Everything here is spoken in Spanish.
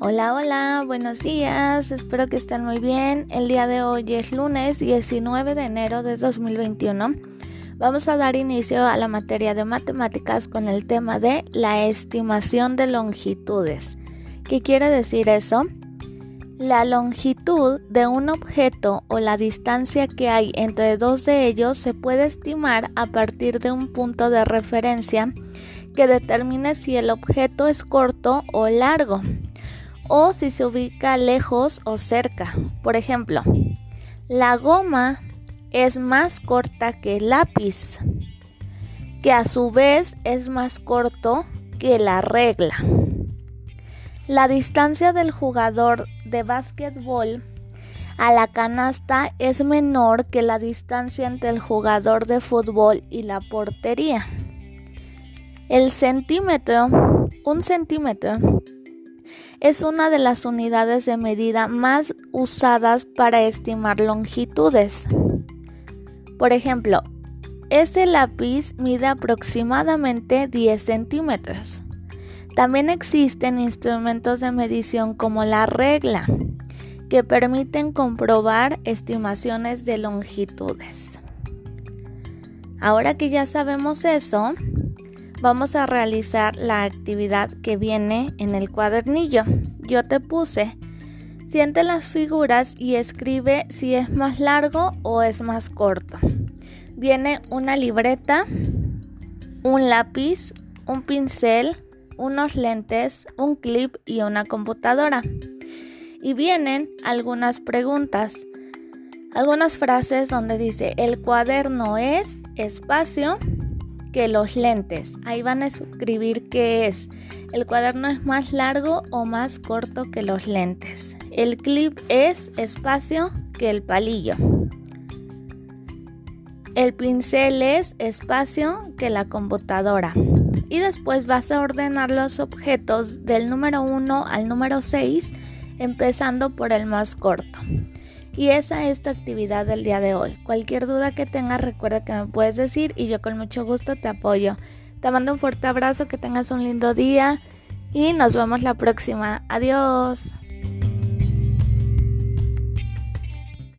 Hola, hola, buenos días, espero que estén muy bien. El día de hoy es lunes 19 de enero de 2021. Vamos a dar inicio a la materia de matemáticas con el tema de la estimación de longitudes. ¿Qué quiere decir eso? La longitud de un objeto o la distancia que hay entre dos de ellos se puede estimar a partir de un punto de referencia que determine si el objeto es corto o largo o si se ubica lejos o cerca. Por ejemplo, la goma es más corta que el lápiz, que a su vez es más corto que la regla. La distancia del jugador de básquetbol a la canasta es menor que la distancia entre el jugador de fútbol y la portería. El centímetro, un centímetro, es una de las unidades de medida más usadas para estimar longitudes. Por ejemplo, este lápiz mide aproximadamente 10 centímetros. También existen instrumentos de medición como la regla, que permiten comprobar estimaciones de longitudes. Ahora que ya sabemos eso, vamos a realizar la actividad que viene en el cuadernillo. Yo te puse, siente las figuras y escribe si es más largo o es más corto. Viene una libreta, un lápiz, un pincel, unos lentes, un clip y una computadora. Y vienen algunas preguntas, algunas frases donde dice el cuaderno es espacio que los lentes. Ahí van a escribir qué es. El cuaderno es más largo o más corto que los lentes. El clip es espacio que el palillo. El pincel es espacio que la computadora. Y después vas a ordenar los objetos del número 1 al número 6, empezando por el más corto. Y esa es tu actividad del día de hoy. Cualquier duda que tengas, recuerda que me puedes decir y yo con mucho gusto te apoyo. Te mando un fuerte abrazo, que tengas un lindo día y nos vemos la próxima. Adiós.